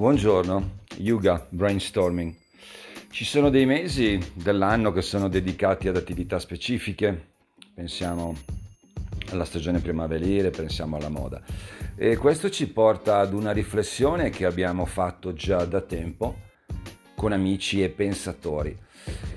Buongiorno, Yuga Brainstorming. Ci sono dei mesi dell'anno che sono dedicati ad attività specifiche, pensiamo alla stagione primaverile, pensiamo alla moda. E questo ci porta ad una riflessione che abbiamo fatto già da tempo con amici e pensatori.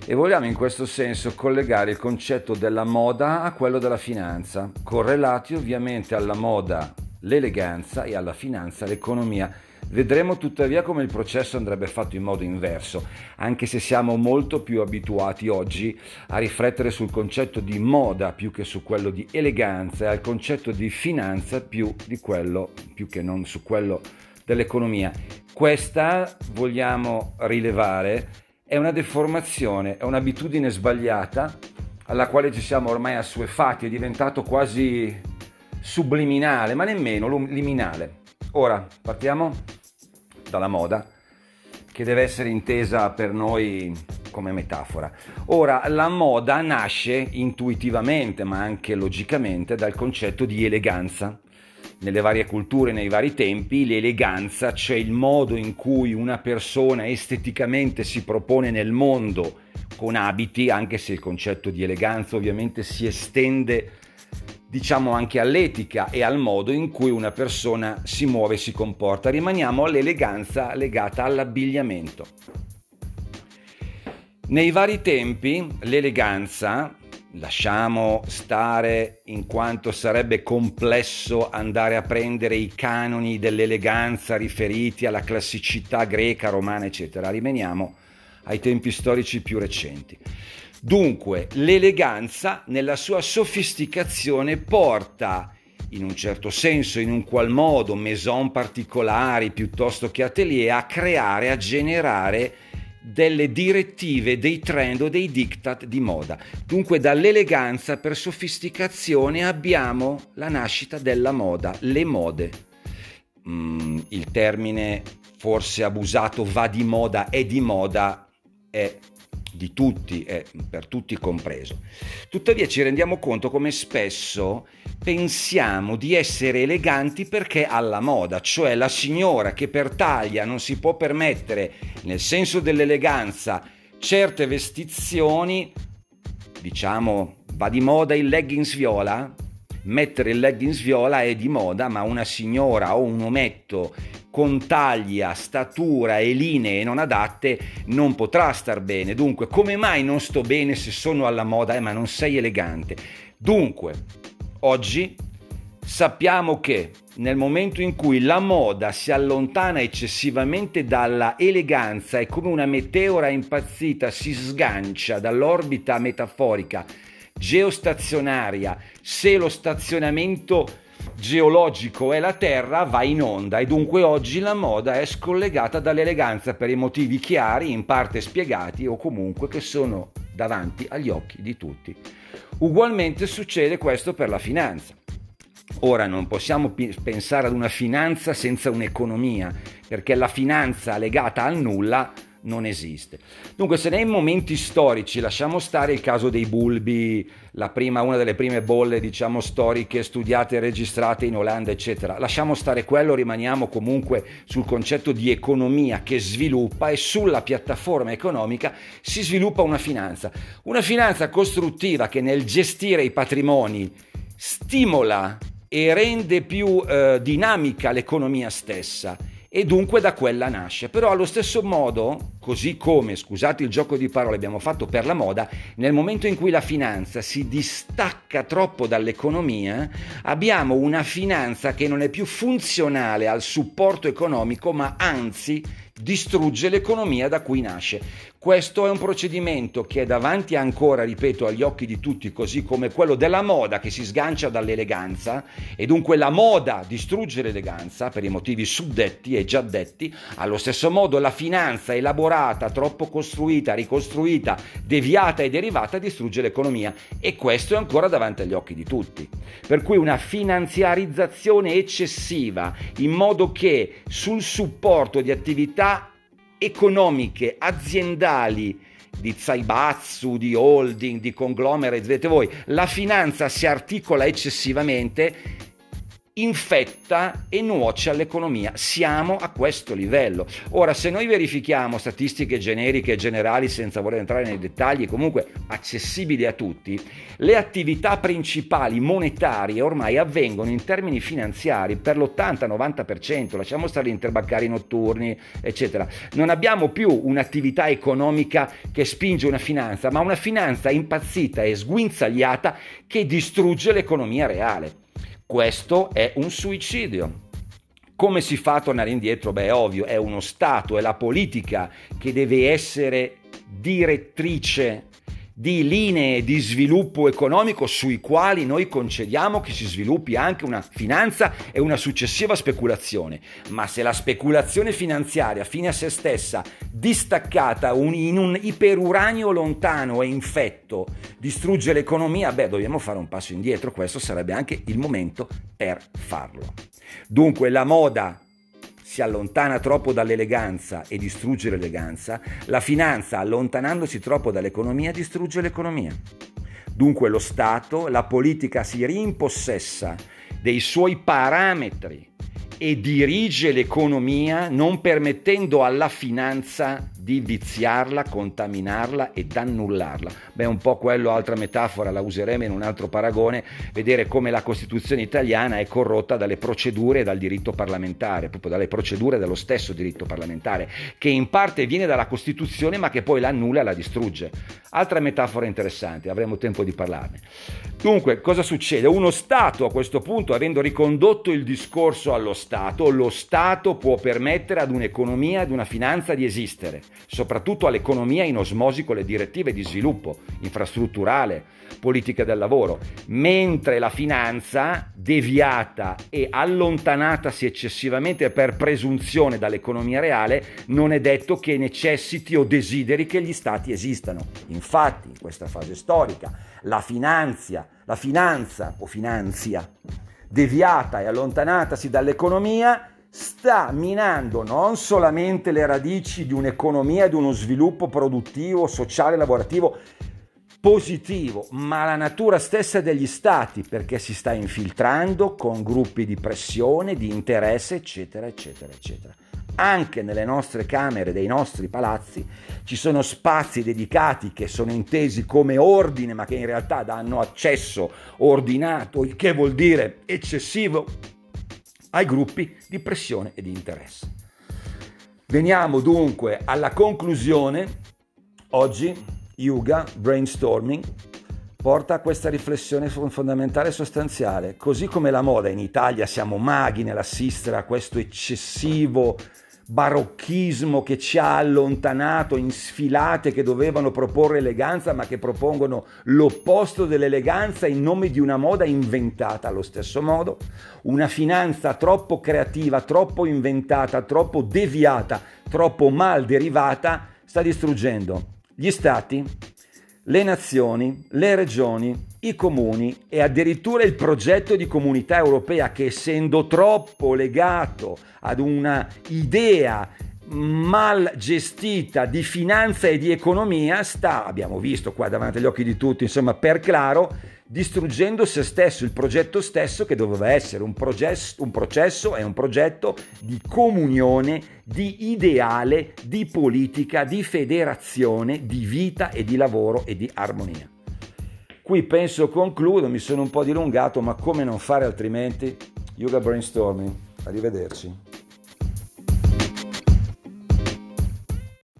E vogliamo in questo senso collegare il concetto della moda a quello della finanza, correlati ovviamente alla moda l'eleganza e alla finanza l'economia Vedremo tuttavia come il processo andrebbe fatto in modo inverso, anche se siamo molto più abituati oggi a riflettere sul concetto di moda più che su quello di eleganza e al concetto di finanza più di quello, più che non su quello dell'economia. Questa, vogliamo rilevare, è una deformazione, è un'abitudine sbagliata alla quale ci siamo ormai assuefatti, è diventato quasi subliminale, ma nemmeno liminale. Ora, partiamo dalla moda, che deve essere intesa per noi come metafora. Ora, la moda nasce intuitivamente, ma anche logicamente, dal concetto di eleganza. Nelle varie culture, nei vari tempi, l'eleganza, cioè il modo in cui una persona esteticamente si propone nel mondo con abiti, anche se il concetto di eleganza ovviamente si estende diciamo anche all'etica e al modo in cui una persona si muove e si comporta. Rimaniamo all'eleganza legata all'abbigliamento. Nei vari tempi l'eleganza, lasciamo stare in quanto sarebbe complesso andare a prendere i canoni dell'eleganza riferiti alla classicità greca, romana, eccetera, rimaniamo ai tempi storici più recenti. Dunque, l'eleganza nella sua sofisticazione porta in un certo senso, in un qual modo, maison particolari piuttosto che atelier, a creare, a generare delle direttive, dei trend o dei diktat di moda. Dunque dall'eleganza per sofisticazione abbiamo la nascita della moda, le mode. Mm, il termine forse abusato va di moda, è di moda, è di tutti e per tutti compreso. Tuttavia ci rendiamo conto come spesso pensiamo di essere eleganti perché alla moda, cioè la signora che per taglia non si può permettere, nel senso dell'eleganza, certe vestizioni, diciamo, va di moda il leggings viola, mettere il leggings viola è di moda, ma una signora o un ometto con taglia, statura e linee non adatte non potrà star bene. Dunque, come mai non sto bene se sono alla moda? Eh, ma non sei elegante. Dunque, oggi sappiamo che nel momento in cui la moda si allontana eccessivamente dalla eleganza e come una meteora impazzita si sgancia dall'orbita metaforica geostazionaria, se lo stazionamento geologico è la Terra, va in onda e dunque oggi la moda è scollegata dall'eleganza per i motivi chiari, in parte spiegati o comunque che sono davanti agli occhi di tutti. Ugualmente succede questo per la finanza. Ora non possiamo pensare ad una finanza senza un'economia, perché la finanza legata al nulla non esiste. Dunque, se nei momenti storici lasciamo stare il caso dei bulbi, prima, una delle prime bolle, diciamo, storiche studiate e registrate in Olanda, eccetera, lasciamo stare quello, rimaniamo comunque sul concetto di economia che sviluppa e sulla piattaforma economica si sviluppa una finanza. Una finanza costruttiva che nel gestire i patrimoni stimola e rende più eh, dinamica l'economia stessa e dunque da quella nasce. Però allo stesso modo, così come, scusate il gioco di parole, abbiamo fatto per la moda, nel momento in cui la finanza si distacca troppo dall'economia, abbiamo una finanza che non è più funzionale al supporto economico, ma anzi distrugge l'economia da cui nasce. Questo è un procedimento che è davanti ancora, ripeto, agli occhi di tutti, così come quello della moda che si sgancia dall'eleganza e dunque la moda distrugge l'eleganza per i motivi suddetti e già detti, allo stesso modo la finanza elaborata, troppo costruita, ricostruita, deviata e derivata distrugge l'economia e questo è ancora davanti agli occhi di tutti. Per cui una finanziarizzazione eccessiva in modo che sul supporto di attività economiche, aziendali, di Zaibatsu, di holding, di conglomerate, vedete voi, la finanza si articola eccessivamente infetta e nuoce all'economia. Siamo a questo livello. Ora, se noi verifichiamo statistiche generiche e generali senza voler entrare nei dettagli, comunque accessibili a tutti, le attività principali monetarie ormai avvengono in termini finanziari per l'80-90%, lasciamo stare gli interbancari notturni, eccetera. Non abbiamo più un'attività economica che spinge una finanza, ma una finanza impazzita e sguinzagliata che distrugge l'economia reale. Questo è un suicidio. Come si fa a tornare indietro? Beh, è ovvio, è uno Stato, è la politica che deve essere direttrice di linee di sviluppo economico sui quali noi concediamo che si sviluppi anche una finanza e una successiva speculazione. Ma se la speculazione finanziaria fine a se stessa, distaccata in un iperuranio lontano e infetto, distrugge l'economia, beh, dobbiamo fare un passo indietro, questo sarebbe anche il momento per farlo. Dunque la moda si allontana troppo dall'eleganza e distrugge l'eleganza, la finanza allontanandosi troppo dall'economia distrugge l'economia. Dunque lo Stato, la politica si rimpossessa dei suoi parametri e dirige l'economia non permettendo alla finanza di viziarla, contaminarla ed annullarla. Beh, un po' quello, altra metafora, la useremo in un altro paragone, vedere come la Costituzione italiana è corrotta dalle procedure e dal diritto parlamentare, proprio dalle procedure dello stesso diritto parlamentare, che in parte viene dalla Costituzione ma che poi la annulla e la distrugge. Altra metafora interessante, avremo tempo di parlarne. Dunque, cosa succede? Uno Stato a questo punto, avendo ricondotto il discorso allo Stato, lo Stato può permettere ad un'economia, ad una finanza di esistere soprattutto all'economia in osmosi con le direttive di sviluppo infrastrutturale, politica del lavoro, mentre la finanza, deviata e allontanatasi eccessivamente per presunzione dall'economia reale, non è detto che necessiti o desideri che gli stati esistano. Infatti, in questa fase storica, la finanza, la finanza o finanzia deviata e allontanatasi dall'economia sta minando non solamente le radici di un'economia e di uno sviluppo produttivo, sociale, lavorativo positivo, ma la natura stessa degli stati, perché si sta infiltrando con gruppi di pressione, di interesse, eccetera, eccetera, eccetera. Anche nelle nostre camere dei nostri palazzi ci sono spazi dedicati che sono intesi come ordine, ma che in realtà danno accesso ordinato, il che vuol dire eccessivo ai gruppi di pressione e di interesse. Veniamo dunque alla conclusione. Oggi Yuga Brainstorming porta a questa riflessione fondamentale e sostanziale. Così come la moda in Italia siamo maghi nell'assistere a questo eccessivo barocchismo che ci ha allontanato in sfilate che dovevano proporre eleganza ma che propongono l'opposto dell'eleganza in nome di una moda inventata allo stesso modo, una finanza troppo creativa, troppo inventata, troppo deviata, troppo mal derivata sta distruggendo gli stati, le nazioni, le regioni, i comuni e addirittura il progetto di comunità europea che essendo troppo legato ad una idea mal gestita di finanza e di economia sta, abbiamo visto qua davanti agli occhi di tutti, insomma per claro, distruggendo se stesso, il progetto stesso che doveva essere un, processo, un processo e un progetto di comunione, di ideale, di politica, di federazione, di vita e di lavoro e di armonia. Qui penso concludo, mi sono un po' dilungato, ma come non fare altrimenti? Yoga Brainstorming, arrivederci.